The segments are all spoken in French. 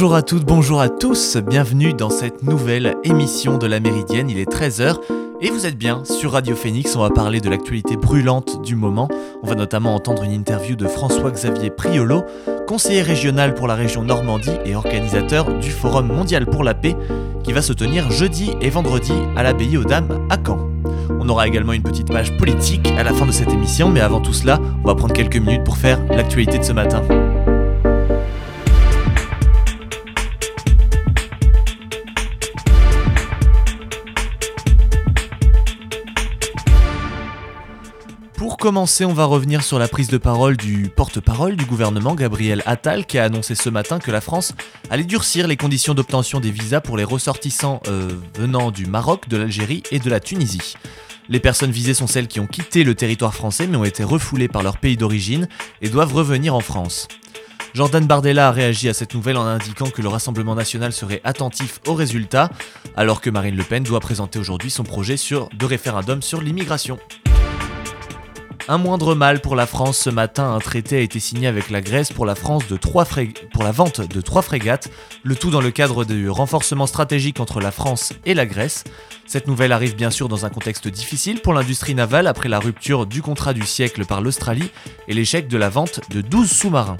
Bonjour à toutes, bonjour à tous, bienvenue dans cette nouvelle émission de la Méridienne, il est 13h et vous êtes bien sur Radio Phoenix, on va parler de l'actualité brûlante du moment. On va notamment entendre une interview de François-Xavier Priolo, conseiller régional pour la région Normandie et organisateur du Forum mondial pour la paix qui va se tenir jeudi et vendredi à l'abbaye aux Dames à Caen. On aura également une petite page politique à la fin de cette émission, mais avant tout cela, on va prendre quelques minutes pour faire l'actualité de ce matin. Commencer, on va revenir sur la prise de parole du porte-parole du gouvernement, Gabriel Attal, qui a annoncé ce matin que la France allait durcir les conditions d'obtention des visas pour les ressortissants euh, venant du Maroc, de l'Algérie et de la Tunisie. Les personnes visées sont celles qui ont quitté le territoire français mais ont été refoulées par leur pays d'origine et doivent revenir en France. Jordan Bardella a réagi à cette nouvelle en indiquant que le Rassemblement national serait attentif aux résultats, alors que Marine Le Pen doit présenter aujourd'hui son projet de référendum sur l'immigration. Un moindre mal pour la France ce matin, un traité a été signé avec la Grèce pour la, vente de trois frégates, le tout dans le cadre du renforcement stratégique entre la France et la Grèce. Cette nouvelle arrive bien sûr dans un contexte difficile pour l'industrie navale après la rupture du contrat du siècle par l'Australie et l'échec de la vente de 12 sous-marins.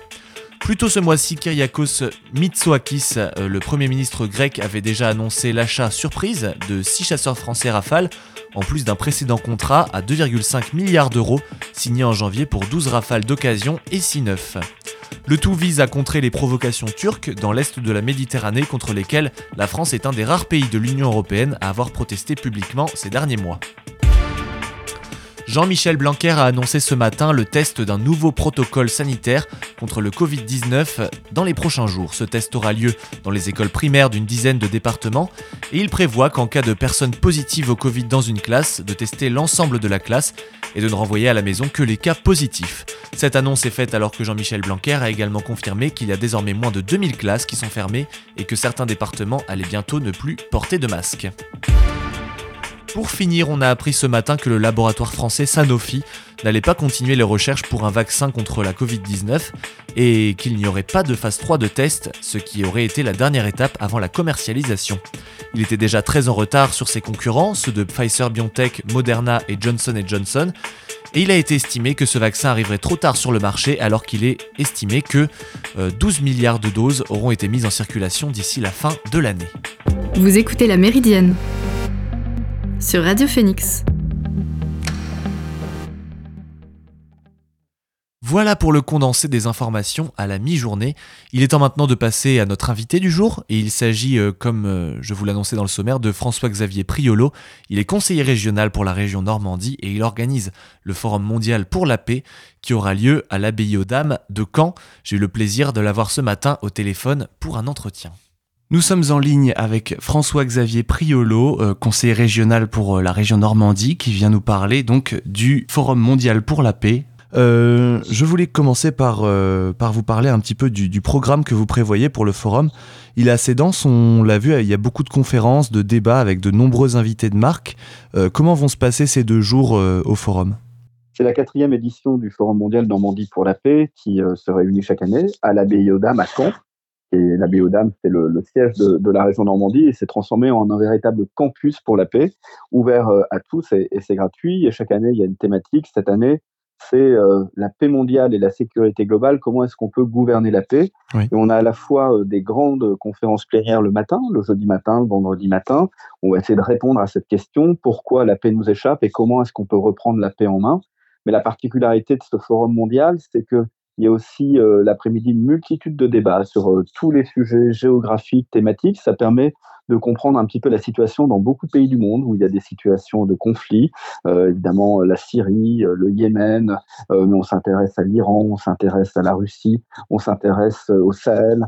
Plus tôt ce mois-ci, Kyriakos Mitsoakis, euh, le Premier ministre grec, avait déjà annoncé l'achat surprise de 6 chasseurs français Rafale en plus d'un précédent contrat à 2,5 milliards d'euros signé en janvier pour 12 rafales d'occasion et 6 neufs. Le tout vise à contrer les provocations turques dans l'est de la Méditerranée contre lesquelles la France est un des rares pays de l'Union européenne à avoir protesté publiquement ces derniers mois. Jean-Michel Blanquer a annoncé ce matin le test d'un nouveau protocole sanitaire contre le Covid-19 dans les prochains jours. Ce test aura lieu dans les écoles primaires d'une dizaine de départements et il prévoit qu'en cas de personnes positives au Covid dans une classe, de tester l'ensemble de la classe et de ne renvoyer à la maison que les cas positifs. Cette annonce est faite alors que Jean-Michel Blanquer a également confirmé qu'il y a désormais moins de 2000 classes qui sont fermées et que certains départements allaient bientôt ne plus porter de masque. Pour finir, on a appris ce matin que le laboratoire français Sanofi n'allait pas continuer les recherches pour un vaccin contre la Covid-19 et qu'il n'y aurait pas de phase 3 de test, ce qui aurait été la dernière étape avant la commercialisation. Il était déjà très en retard sur ses concurrents, ceux de Pfizer BioNTech, Moderna et Johnson Johnson, et il a été estimé que ce vaccin arriverait trop tard sur le marché alors qu'il est estimé que 12 euh, milliards de doses auront été mises en circulation d'ici la fin de l'année. Vous écoutez la Méridienne sur Radio Phoenix. Voilà pour le condensé des informations à la mi-journée. Il est temps maintenant de passer à notre invité du jour, et il s'agit, euh, comme euh, je vous l'annonçais dans le sommaire, de François-Xavier Priolo. Il est conseiller régional pour la région Normandie et il organise le Forum mondial pour la paix qui aura lieu à l'abbaye aux Dames de Caen. J'ai eu le plaisir de l'avoir ce matin au téléphone pour un entretien. Nous sommes en ligne avec François-Xavier Priolo, euh, conseiller régional pour euh, la région Normandie, qui vient nous parler donc du Forum mondial pour la paix. Euh, je voulais commencer par, vous parler un petit peu du, programme que vous prévoyez pour le forum. Il est assez dense, on l'a vu, il y a beaucoup de conférences, de débats avec de nombreux invités de marque. comment vont se passer ces deux jours au forum? C'est la quatrième édition du Forum mondial Normandie pour la paix qui se réunit chaque année à l'abbaye Dames à. Et la Biodame, c'est le, le, siège de, de, la région Normandie et s'est transformé en un véritable campus pour la paix, ouvert euh, à tous et, et c'est gratuit. Et chaque année, il y a une thématique. Cette année, c'est euh, la paix mondiale et la sécurité globale. Comment est-ce qu'on peut gouverner la paix? Et on a à la fois euh, des grandes conférences plénières le matin, le jeudi matin, le vendredi matin. On va essayer de répondre à cette question pourquoi la paix nous échappe et comment est-ce qu'on peut reprendre la paix en main? Mais la particularité de ce forum mondial, c'est que il y a aussi euh, l'après-midi une multitude de débats sur euh, tous les sujets géographiques, thématiques. Ça permet de comprendre un petit peu la situation dans beaucoup de pays du monde où il y a des situations de conflit. Euh, évidemment, la Syrie, le Yémen, mais on s'intéresse à l'Iran, on s'intéresse à la Russie, on s'intéresse au Sahel,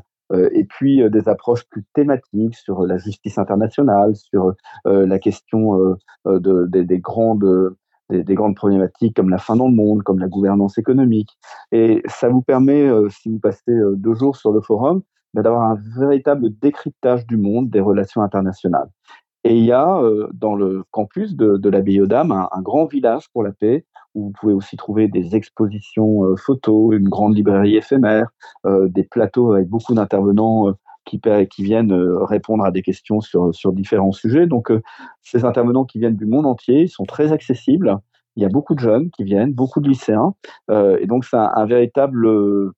et puis des approches plus thématiques sur la justice internationale, sur la question de, des grandes des, grandes problématiques comme la fin dans le monde, comme la gouvernance économique. Et ça vous permet, euh, si vous passez euh, deux jours sur le forum, bah, d'avoir un véritable décryptage du monde, des relations internationales. Et il y a euh, dans le campus de, de la Biodame un, un, grand village pour la paix où vous pouvez aussi trouver des expositions photos, une grande librairie éphémère, des plateaux avec beaucoup d'intervenants qui, viennent répondre à des questions sur, différents sujets. Donc, ces intervenants qui viennent du monde entier, ils sont très accessibles. Il y a beaucoup de jeunes qui viennent, beaucoup de lycéens, et donc c'est un, véritable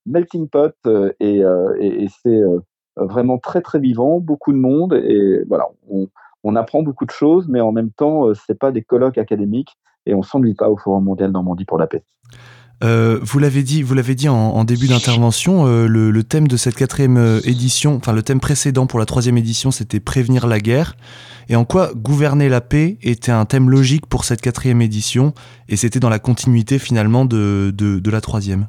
melting pot, et, c'est vraiment très très vivant, beaucoup de monde, et voilà, on, on apprend beaucoup de choses, mais en même temps, c'est pas des colloques académiques, et on s'ennuie pas au Forum mondial Normandie pour la paix. Euh, vous l'avez dit, vous l'avez dit en, début d'intervention, euh, le, thème de cette quatrième euh, édition, enfin le thème précédent pour la troisième édition, c'était prévenir la guerre. Et en quoi gouverner la paix était un thème logique pour cette quatrième édition, et c'était dans la continuité finalement de, de la troisième?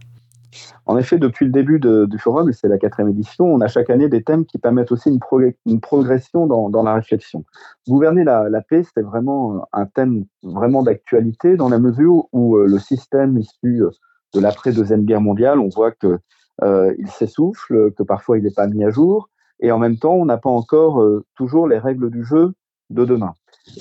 En effet, depuis le début du forum, c'est la quatrième édition, on a chaque année des thèmes qui permettent aussi une, progression dans, la réflexion. Gouverner la, paix, c'est vraiment un thème vraiment d'actualité dans la mesure où euh, le système issu euh, de l'après-deuxième guerre mondiale, on voit qu'il euh, s'essouffle, que parfois il n'est pas mis à jour, et en même temps, on n'a pas encore toujours les règles du jeu de demain.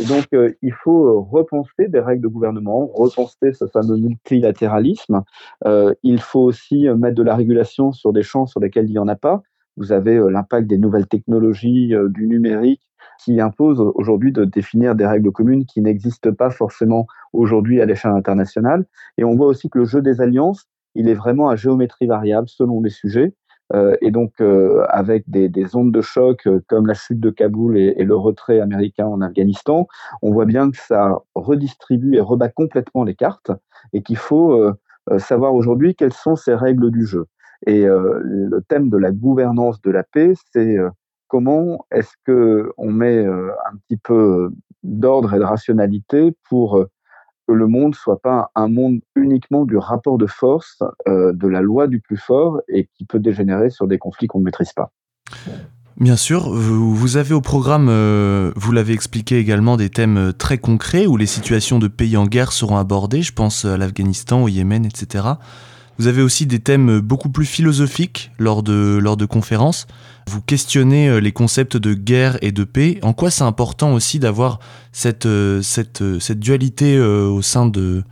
Donc, euh, il faut euh, repenser des règles de gouvernement, repenser ce fameux multilatéralisme. Euh, il faut aussi mettre de la régulation sur des champs sur lesquels il n'y en a pas. Vous avez l'impact des nouvelles technologies, du numérique, qui impose aujourd'hui de définir des règles communes qui n'existent pas forcément aujourd'hui à l'échelle internationale. Et on voit aussi que le jeu des alliances, il est vraiment à géométrie variable selon les sujets. Euh, et donc, euh, avec des, des, ondes de choc euh, comme la chute de Kaboul et, et, le retrait américain en Afghanistan, on voit bien que ça redistribue et rebat complètement les cartes et qu'il faut savoir aujourd'hui quelles sont ces règles du jeu. Et le thème de la gouvernance de la paix, c'est comment est-ce que on met un petit peu d'ordre et de rationalité pour que le monde soit pas un monde uniquement du rapport de force, euh, de la loi du plus fort, et qui peut dégénérer sur des conflits qu'on ne maîtrise pas. Bien sûr, vous avez au programme, euh, vous l'avez expliqué également, des thèmes euh, très concrets où les situations de pays en guerre seront abordées, je pense à l'Afghanistan, au Yémen, etc. Vous avez aussi des thèmes beaucoup plus philosophiques lors de, lors de conférences. Vous questionnez euh, les concepts de guerre et de paix. En quoi c'est important aussi d'avoir cette, euh, euh, cette dualité au sein de,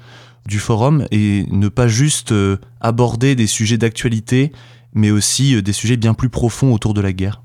du forum et ne pas juste aborder des sujets d'actualité, mais aussi des sujets bien plus profonds autour de la guerre?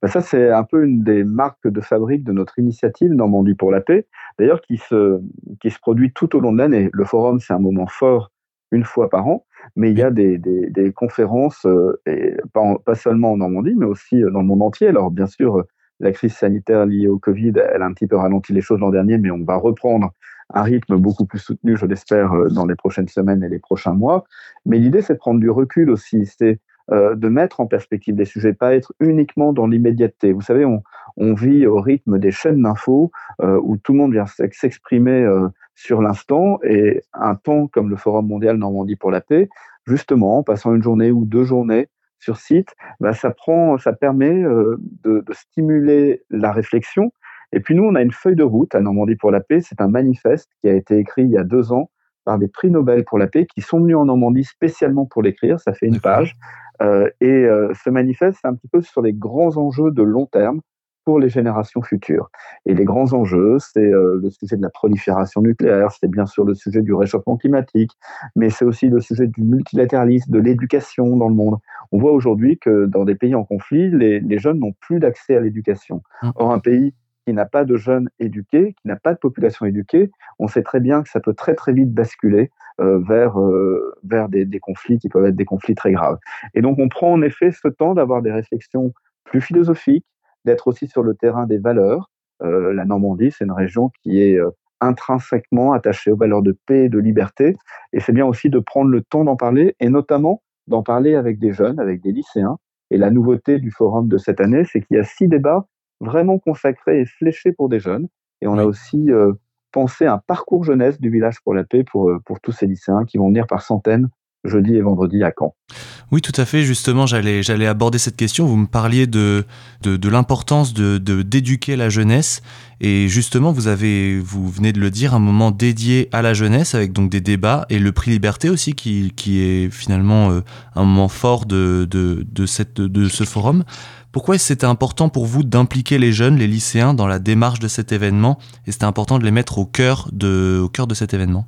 Ben ça, c'est un peu une des marques de fabrique de notre initiative Normandie pour la paix, d'ailleurs qui se, qui se produit tout au long de l'année. Le forum, c'est un moment fort une fois par an, mais il y a des, des, des conférences, euh, et pas, pas, seulement en Normandie, mais aussi euh, dans le monde entier. Alors bien sûr, la crise sanitaire liée au Covid, elle a un petit peu ralenti les choses l'an dernier, mais on va reprendre un rythme beaucoup plus soutenu, je l'espère, euh, dans les prochaines semaines et les prochains mois. Mais l'idée, c'est de prendre du recul aussi, c'est euh, de mettre en perspective des sujets, pas être uniquement dans l'immédiateté. Vous savez, on, on, vit au rythme des chaînes d'infos euh, où tout le monde vient s'exprimer euh, sur l'instant et un temps comme le Forum mondial Normandie pour la paix, justement, en passant une journée ou deux journées sur site, bah, ça prend, ça permet de, de, stimuler la réflexion. Et puis nous, on a une feuille de route à Normandie pour la paix. C'est un manifeste qui a été écrit il y a deux ans par des prix Nobel pour la paix qui sont venus en Normandie spécialement pour l'écrire. Ça fait une page. Euh, et euh, ce manifeste, c'est un petit peu sur les grands enjeux de long terme pour les générations futures. Et les grands enjeux, c'est euh, le sujet de la prolifération nucléaire, c'est bien sûr le sujet du réchauffement climatique, mais c'est aussi le sujet du multilatéralisme, de l'éducation dans le monde. On voit aujourd'hui que dans des pays en conflit, les, les jeunes n'ont plus d'accès à l'éducation. Mmh. Or, un pays qui n'a pas de jeunes éduqués, qui n'a pas de population éduquée, on sait très bien que ça peut très très vite basculer euh, vers, euh, vers des, conflits qui peuvent être des conflits très graves. Et donc on prend en effet ce temps d'avoir des réflexions plus philosophiques, d'être aussi sur le terrain des valeurs. Euh, la Normandie, c'est une région qui est intrinsèquement attachée aux valeurs de paix et de liberté. Et c'est bien aussi de prendre le temps d'en parler, et notamment d'en parler avec des jeunes, avec des lycéens. Et la nouveauté du forum de cette année, c'est qu'il y a six débats vraiment consacrés et fléchés pour des jeunes. Et on a aussi euh, pensé un parcours jeunesse du village pour la paix pour, euh, pour tous ces lycéens qui vont venir par centaines jeudi et vendredi à Caen. Oui, tout à fait. Justement, j'allais, j'allais aborder cette question. Vous me parliez de, de, de l'importance de, de, d'éduquer la jeunesse. Et justement, vous avez, vous venez de le dire, un moment dédié à la jeunesse avec donc des débats et le prix Liberté aussi, qui, qui est finalement euh, un moment fort de, de, de, cette, de ce forum. Pourquoi c'était important pour vous d'impliquer les jeunes, les lycéens, dans la démarche de cet événement Et c'était important de les mettre au cœur de, au cœur de cet événement?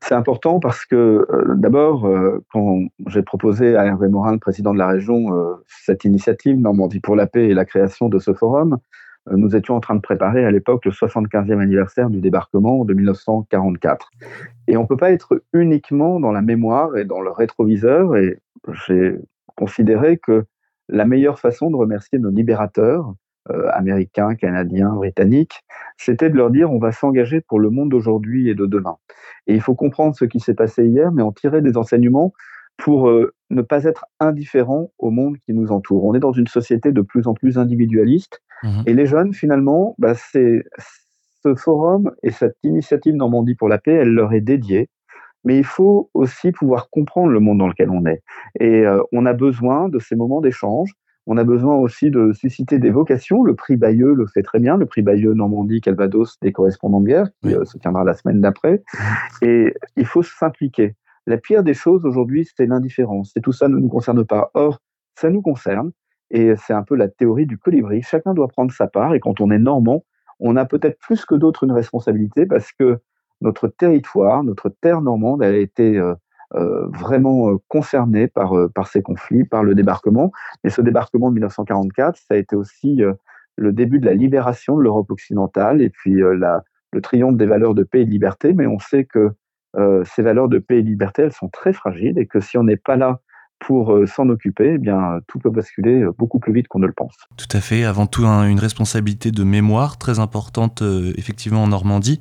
C'est important parce que d'abord, quand j'ai proposé à Hervé Morin, le président de la région, cette initiative Normandie pour la paix et la création de ce forum, nous étions en train de préparer à l'époque le 75e anniversaire du débarquement de 1944. Et on ne peut pas être uniquement dans la mémoire et dans le rétroviseur. Et j'ai considéré que la meilleure façon de remercier nos libérateurs, euh, américains, canadiens, britanniques, c'était de leur dire on va s'engager pour le monde d'aujourd'hui et de demain. Et il faut comprendre ce qui s'est passé hier, mais en tirer des enseignements pour euh, ne pas être indifférent au monde qui nous entoure. On est dans une société de plus en plus individualiste, mmh et les jeunes, finalement, bah, c'est ce forum et cette initiative Normandie pour la paix, elle leur est dédiée mais il faut aussi pouvoir comprendre le monde dans lequel on est. Et euh, on a besoin de ces moments d'échange. On a besoin aussi de susciter des vocations. Le prix Bayeux le fait très bien. Le prix Bayeux Normandie Calvados des correspondants de guerre qui euh, se tiendra la semaine d'après. Et il faut s'impliquer. La pire des choses aujourd'hui, c'est l'indifférence. Et tout ça ne nous concerne pas. Or, ça nous concerne. Et c'est un peu la théorie du colibri. Chacun doit prendre sa part. Et quand on est normand, on a peut-être plus que d'autres une responsabilité parce que notre territoire, notre terre normande, elle a été euh, euh, vraiment euh, concernée par, ces conflits, par le débarquement. Et ce débarquement de 1944, ça a été aussi le début de la libération de l'Europe occidentale et puis le triomphe des valeurs de paix et de liberté. Mais on sait que ces valeurs de paix et de liberté, elles sont très fragiles et que si on n'est pas là pour s'en occuper, eh bien, tout peut basculer beaucoup plus vite qu'on ne le pense. Tout à fait. Avant tout, une responsabilité de mémoire très importante, effectivement, en Normandie.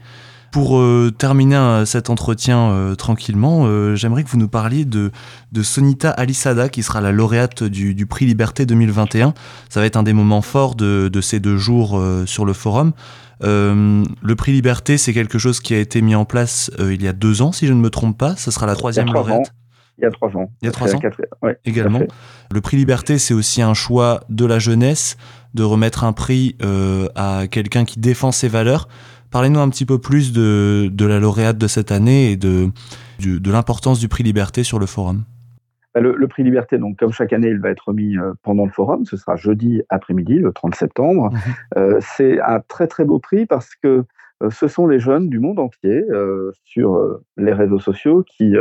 Pour euh, terminer euh, cet entretien euh, tranquillement, j'aimerais que vous nous parliez de, de Sonita Alisada, qui sera la lauréate du, prix Liberté 2021. Ça va être un des moments forts de, ces deux jours sur le forum. le prix Liberté, c'est quelque chose qui a été mis en place il y a deux ans, si je ne me trompe pas. Ce sera la troisième lauréate. Il y a trois ans. Il y a trois ans. Également. Le prix Liberté, c'est aussi un choix de la jeunesse de remettre un prix à quelqu'un qui défend ses valeurs. Parlez-nous un petit peu plus de, de, la lauréate de cette année et de, de, l'importance du prix Liberté sur le forum. Bah, le, prix Liberté, donc comme chaque année, il va être remis euh, pendant le forum. Ce sera jeudi après-midi, le 30 septembre. Mhm. Euh, c'est un très très beau prix parce que euh, ce sont les jeunes du monde entier sur les réseaux sociaux qui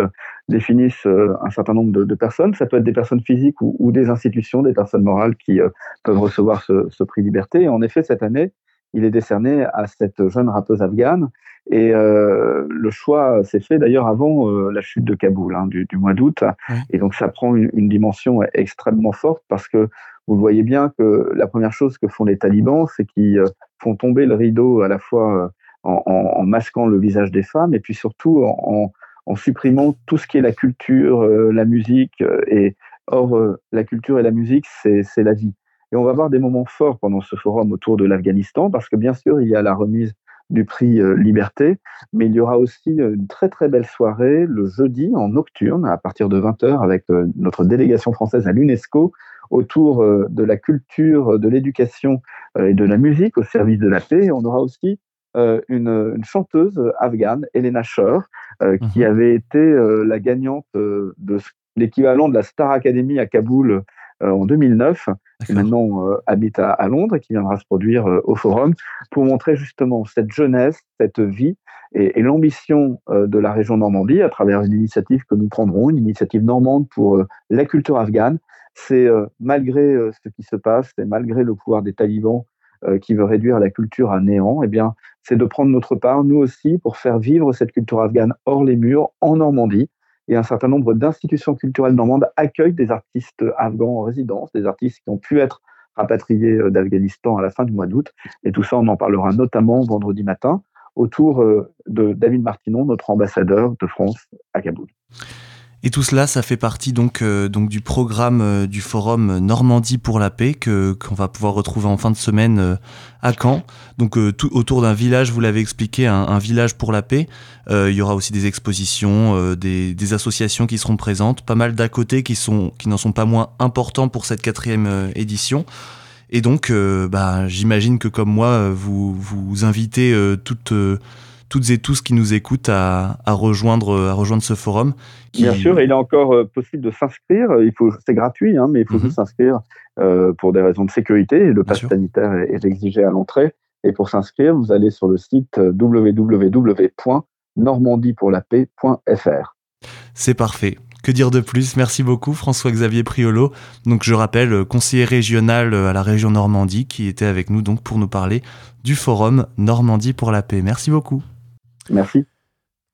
définissent un certain nombre de, personnes. Ça peut être des personnes physiques ou, des institutions, des personnes morales qui peuvent recevoir ce, ce, prix Liberté. Et en effet, cette année, il est décerné à cette jeune rappeuse afghane. Et euh, le choix s'est fait d'ailleurs avant euh, la chute de Kaboul hein, du, mois d'août. Et donc ça prend une, dimension extrêmement forte parce que vous voyez bien que la première chose que font les talibans, c'est qu'ils euh, font tomber le rideau à la fois en, masquant le visage des femmes et puis surtout en, en supprimant tout ce qui est la culture, la musique. et or, la culture et la musique, c'est la vie. Et on va avoir des moments forts pendant ce forum autour de l'Afghanistan, parce que bien sûr, il y a la remise du prix euh, Liberté, mais il y aura aussi euh, une très très belle soirée le jeudi en nocturne à partir de 20h avec euh, notre délégation française à l'UNESCO autour de la culture, de l'éducation et de la musique au service de la paix. on aura aussi une, chanteuse afghane, Elena Shor, qui mhm. avait été la gagnante de l'équivalent de la Star Academy à Kaboul en 2009 qui maintenant euh, habite à, Londres et qui viendra se produire euh, au Forum pour montrer justement cette jeunesse, cette vie et, l'ambition euh, de la région Normandie à travers une initiative que nous prendrons, une initiative normande pour la culture afghane. C'est malgré ce qui se passe, et malgré le pouvoir des talibans qui veut réduire la culture à néant, eh bien, c'est de prendre notre part, nous aussi, pour faire vivre cette culture afghane hors les murs, en Normandie, et un certain nombre d'institutions culturelles normandes accueillent des artistes afghans en résidence, des artistes qui ont pu être rapatriés euh, d'Afghanistan à la fin du mois d'août. Et tout ça, on en parlera notamment vendredi matin autour euh, de David Martinon, notre ambassadeur de France à Kaboul. Et tout cela, ça fait partie donc, euh, donc du programme euh, du forum Normandie pour la paix que qu'on va pouvoir retrouver en fin de semaine euh, à Caen. Donc tout autour d'un village, vous l'avez expliqué, un, village pour la paix. il y aura aussi des expositions, des, des, associations qui seront présentes, pas mal d'à côté qui sont qui n'en sont pas moins importants pour cette quatrième édition. Et donc, bah, j'imagine que comme moi, vous vous invitez toutes toutes et tous qui nous écoutent à, rejoindre, à rejoindre ce forum. Bien sûr, il est encore euh, possible de s'inscrire. Il faut, c'est gratuit, hein, mais il faut mhm. s'inscrire euh, pour des raisons de sécurité. Le pass sanitaire est, exigé à l'entrée. Et pour s'inscrire, vous allez sur le site www normandiepourlapaix.fr. C'est parfait. Que dire de plus? Merci beaucoup François-Xavier Priolo. Donc je rappelle euh, conseiller régional euh, à la région Normandie qui était avec nous donc pour nous parler du forum Normandie pour la paix. Merci beaucoup. Merci.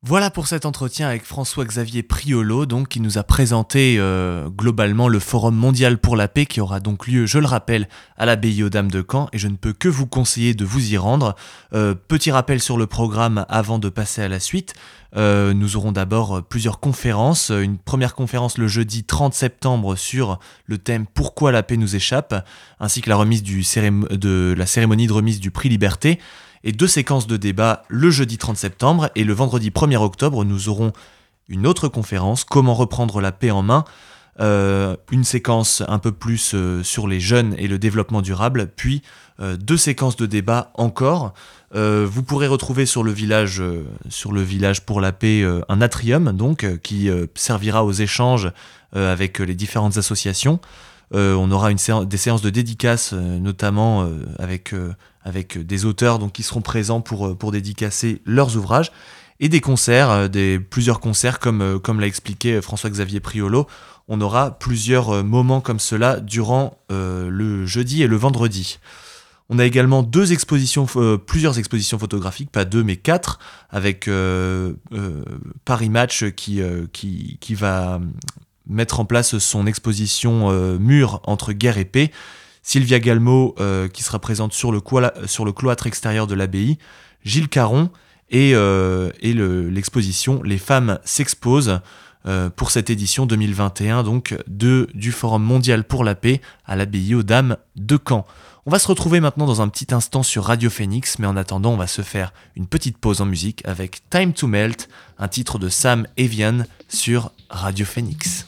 Voilà pour cet entretien avec François-Xavier Priolo, donc, qui nous a présenté euh, globalement le Forum mondial pour la paix qui aura donc lieu, je le rappelle, à l'abbaye aux Dames de Caen, et je ne peux que vous conseiller de vous y rendre. Euh, petit rappel sur le programme avant de passer à la suite. Euh, nous aurons d'abord plusieurs conférences. Une première conférence le jeudi 30 septembre sur le thème Pourquoi la paix nous échappe, ainsi que la remise la cérémonie de remise du prix Liberté et deux séquences de débat le jeudi 30 septembre et le vendredi 1er octobre, nous aurons une autre conférence, Comment reprendre la paix en main, euh, une séquence un peu plus euh, sur les jeunes et le développement durable, puis euh, deux séquences de débat encore. vous pourrez retrouver sur le village, sur le village pour la paix un atrium donc qui servira aux échanges avec les différentes associations. on aura une des séances de dédicaces notamment avec avec des auteurs donc, qui seront présents pour, euh, pour dédicacer leurs ouvrages, et des concerts, euh, des, plusieurs concerts comme, euh, comme l'a expliqué François-Xavier Priolo. On aura plusieurs moments comme cela durant le jeudi et le vendredi. On a également deux expositions, plusieurs expositions photographiques, pas deux mais quatre, avec Paris Match qui, qui, qui, va mettre en place son exposition Mur entre guerre et paix, Sylvia Galmo, euh, qui sera présente sur le, cloître extérieur de l'abbaye, Gilles Caron et, euh, l'exposition Les femmes s'exposent euh, pour cette édition 2021 donc du Forum mondial pour la paix à l'abbaye aux Dames de Caen. On va se retrouver maintenant dans un petit instant sur Radio Phoenix, mais en attendant, on va se faire une petite pause en musique avec Time to Melt, un titre de Sam Evian sur Radio Phoenix.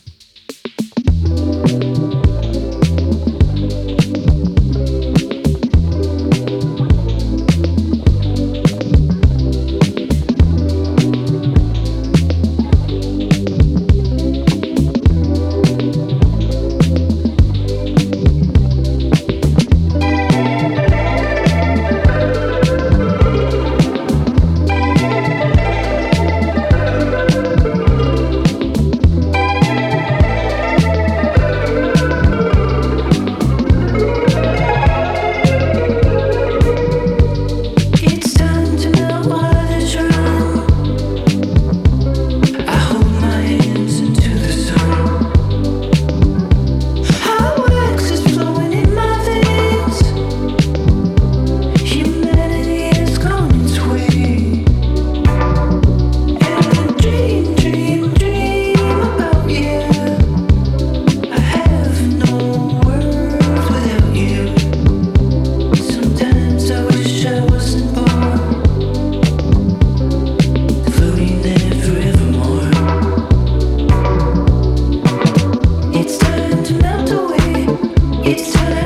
It's too late.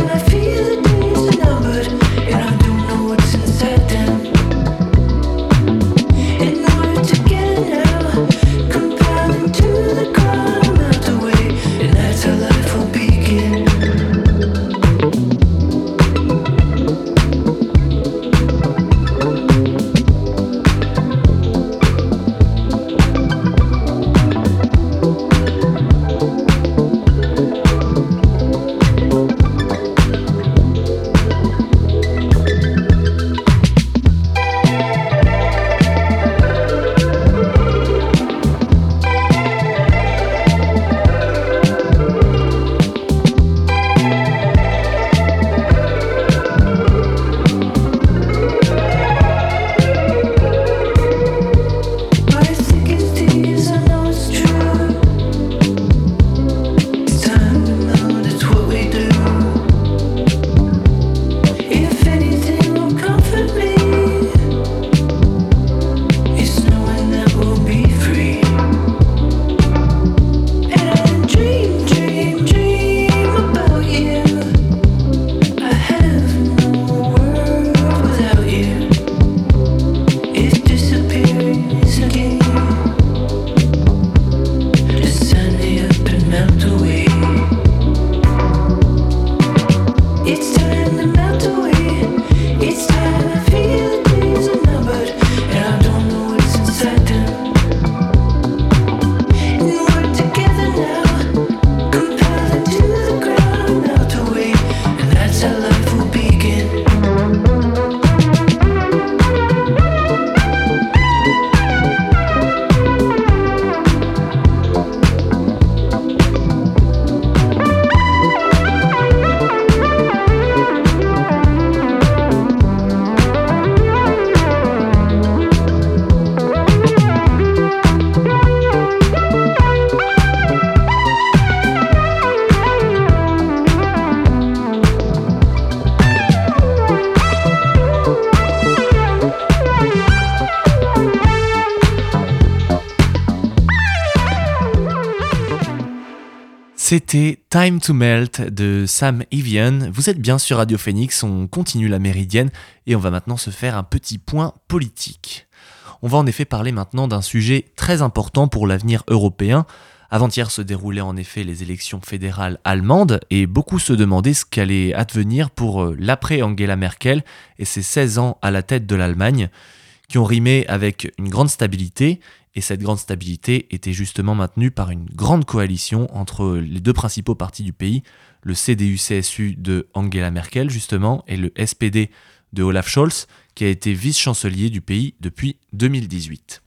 C'était Time to Melt de Sam Evian. Vous êtes bien sur Radio Phoenix, on continue la méridienne et on va maintenant se faire un petit point politique. On va en effet parler maintenant d'un sujet très important pour l'avenir européen. Avant-hier se déroulaient en effet les élections fédérales allemandes et beaucoup se demandaient ce qu'allait advenir pour euh, l'après Angela Merkel et ses 16 ans à la tête de l'Allemagne, qui ont rimé avec une grande stabilité et cette grande stabilité était justement maintenue par une grande coalition entre les deux principaux partis du pays, le CDU-CSU de Angela Merkel justement et le SPD de Olaf Scholz, qui a été vice-chancelier du pays depuis 2018.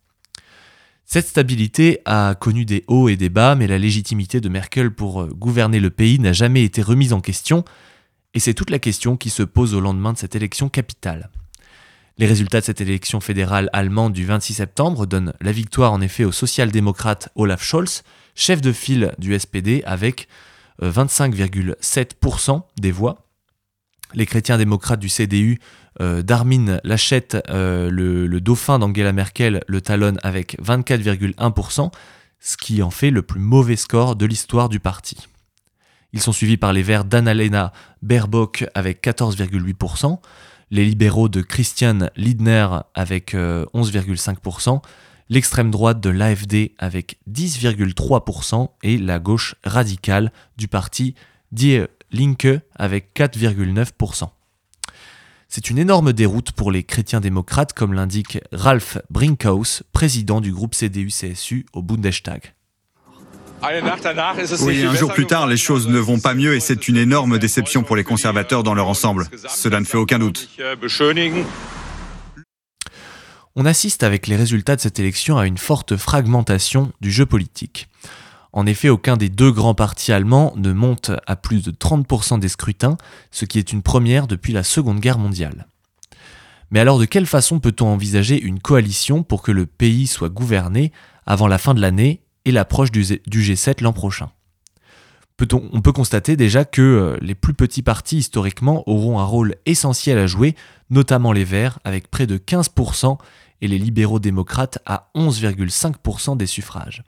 Cette stabilité a connu des hauts et des bas, mais la légitimité de Merkel pour euh, gouverner le pays n'a jamais été remise en question, et c'est toute la question qui se pose au lendemain de cette élection capitale. Les résultats de cette élection fédérale allemande du 26 septembre donnent la victoire en effet au social-démocrate Olaf Scholz, chef de file du SPD avec 25,7% euh, des voix. Les chrétiens démocrates du CDU euh, d'Armin Lachette, euh, le, dauphin d'Angela Merkel, le talonne avec 24,1%, ce qui en fait le plus mauvais score de l'histoire du parti. Ils sont suivis par les Verts d'Annalena Baerbock avec 14,8%, les libéraux de Christian Lindner avec 11,5%, euh, l'extrême droite de l'AFD avec 10,3% et la gauche radicale du parti Die Linke avec 4,9%. C'est une énorme déroute pour les chrétiens démocrates, comme l'indique Ralph Brinkhaus, président du groupe CDU-CSU au Bundestag. Oui, un jour plus tard, les choses ne vont pas mieux et c'est une énorme déception pour les conservateurs dans leur ensemble. Cela ne fait aucun doute. On assiste avec les résultats de cette élection à une forte fragmentation du jeu politique. En effet, aucun des deux grands partis allemands ne monte à plus de 30% des scrutins, ce qui est une première depuis la Seconde Guerre mondiale. Mais alors de quelle façon peut-on envisager une coalition pour que le pays soit gouverné avant la fin de l'année et l'approche du, G7 l'an prochain. on, peut constater déjà que euh, les plus petits partis historiquement auront un rôle essentiel à jouer, notamment les Verts avec près de 15% et les libéraux démocrates à 11,5% des suffrages.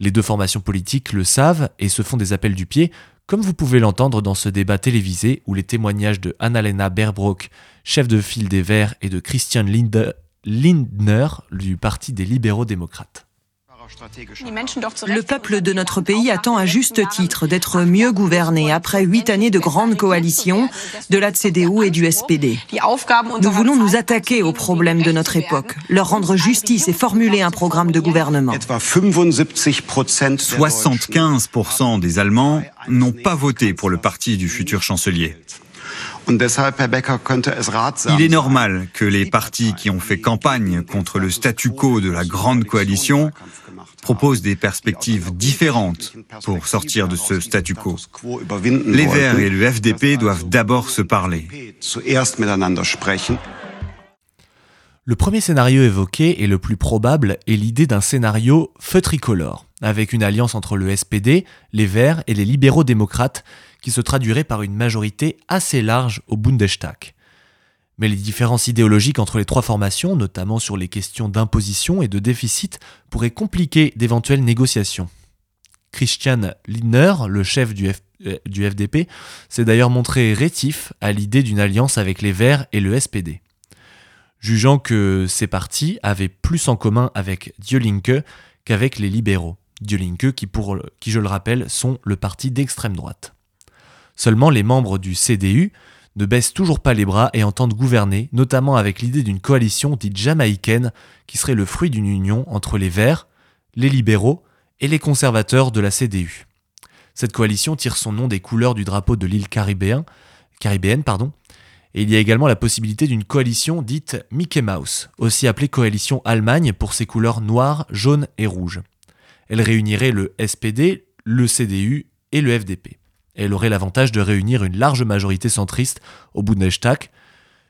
Les deux formations politiques le savent et se font des appels du pied, comme vous pouvez l'entendre dans ce débat télévisé où les témoignages de Annalena Baerbrock, chef de file des Verts, et de Christian Lindner du Parti des libéraux démocrates. Le peuple de notre pays attend à juste titre d'être mieux gouverné après huit années de grandes coalitions de la CDU et du SPD. Nous voulons nous attaquer aux problèmes de notre époque, leur rendre justice et formuler un programme de gouvernement. 75% des Allemands n'ont pas voté pour le parti du futur chancelier. Il est normal que les partis qui ont fait campagne contre le statu quo de la grande coalition propose des perspectives différentes pour sortir de ce statu quo. Les Verts et le FDP doivent d'abord se parler. Le premier scénario évoqué et le plus probable est l'idée d'un scénario feu tricolore, avec une alliance entre le SPD, les Verts et les libéraux démocrates qui se traduirait par une majorité assez large au Bundestag. Mais les différences idéologiques entre les trois formations, notamment sur les questions d'imposition et de déficit, pourraient compliquer d'éventuelles négociations. Christian Lindner, le chef du, FDP, euh, s'est d'ailleurs montré rétif à l'idée d'une alliance avec les Verts et le SPD. Jugeant que ces partis avaient plus en commun avec Die Linke qu'avec les libéraux. Die Linke qui, pour, qui, je le rappelle, sont le parti d'extrême droite. Seulement les membres du CDU, ne baissent toujours pas les bras et entendent gouverner, notamment avec l'idée d'une coalition dite jamaïcaine qui serait le fruit d'une union entre les Verts, les libéraux et les conservateurs de la CDU. Cette coalition tire son nom des couleurs du drapeau de l'île caribéenne, et il y a également la possibilité d'une coalition dite Mickey Mouse, aussi appelée coalition Allemagne pour ses couleurs noires, jaunes et rouges. Elle réunirait le SPD, le CDU et le FDP elle aurait l'avantage de réunir une large majorité centriste au Bundestag.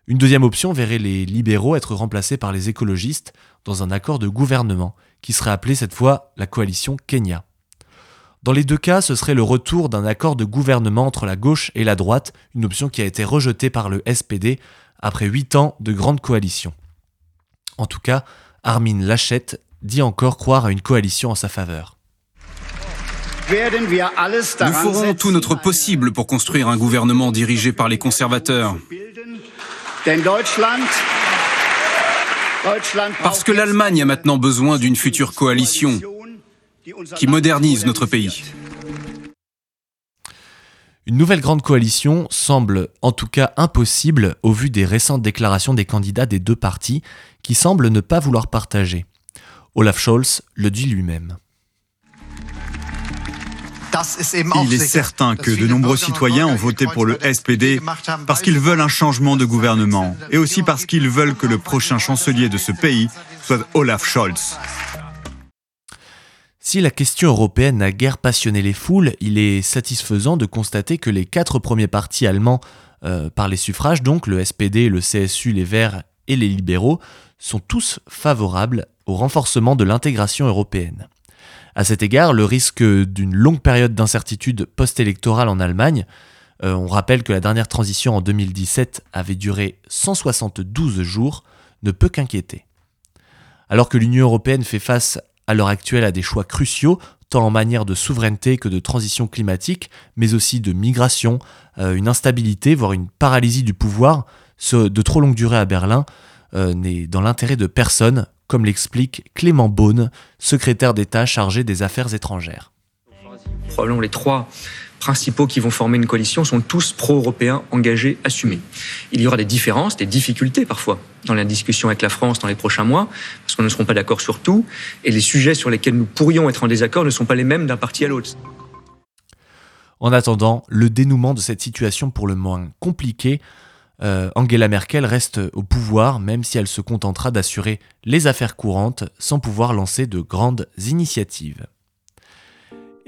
Une deuxième option verrait les libéraux être remplacés par les écologistes dans un accord de gouvernement, qui serait appelé cette fois la coalition Kenya. Dans les deux cas, ce serait le retour d'un accord de gouvernement entre la gauche et la droite, une option qui a été rejetée par le SPD après huit ans de grande coalition. En tout cas, Armin Lachette dit encore croire à une coalition en sa faveur. Nous ferons tout notre possible pour construire un gouvernement dirigé par les conservateurs. Parce que l'Allemagne a maintenant besoin d'une future coalition qui modernise notre pays. Une nouvelle grande coalition semble en tout cas impossible au vu des récentes déclarations des candidats des deux partis qui semblent ne pas vouloir partager. Olaf Scholz le dit lui-même. Il est certain que de nombreux citoyens ont voté pour le SPD parce qu'ils veulent un changement de gouvernement et aussi parce qu'ils veulent que le prochain chancelier de ce pays soit Olaf Scholz. Si la question européenne n'a guère passionné les foules, il est satisfaisant de constater que les quatre premiers partis allemands euh, par les suffrages, donc le SPD, le CSU, les Verts et les libéraux, sont tous favorables au renforcement de l'intégration européenne. À cet égard, le risque d'une longue période d'incertitude post-électorale en Allemagne, euh, on rappelle que la dernière transition en 2017 avait duré 172 jours, ne peut qu'inquiéter. Alors que l'Union européenne fait face à l'heure actuelle à des choix cruciaux, tant en matière de souveraineté que de transition climatique, mais aussi de migration, euh, une instabilité, voire une paralysie du pouvoir, de trop longue durée à Berlin, euh, n'est dans l'intérêt de personne, comme l'explique Clément Beaune, secrétaire d'État chargé des affaires étrangères. Probablement les trois principaux qui vont former une coalition sont tous pro-européens, engagés, assumés. Il y aura des différences, des difficultés parfois dans la discussion avec la France dans les prochains mois, parce qu'on ne seront pas d'accord sur tout, et les sujets sur lesquels nous pourrions être en désaccord ne sont pas les mêmes d'un parti à l'autre. En attendant, le dénouement de cette situation pour le moins compliqué euh, Angela Merkel reste au pouvoir, même si elle se contentera d'assurer les affaires courantes sans pouvoir lancer de grandes initiatives.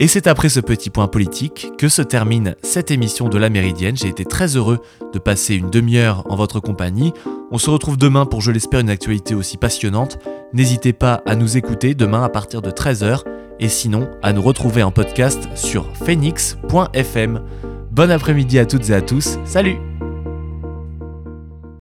Et c'est après ce petit point politique que se termine cette émission de la Méridienne. J'ai été très heureux de passer une demi-heure en votre compagnie. On se retrouve demain pour, je l'espère, une actualité aussi passionnante. N'hésitez pas à nous écouter demain à partir de 13h et sinon à nous retrouver en podcast sur phoenix.fm. Bon après-midi à toutes et à tous. Salut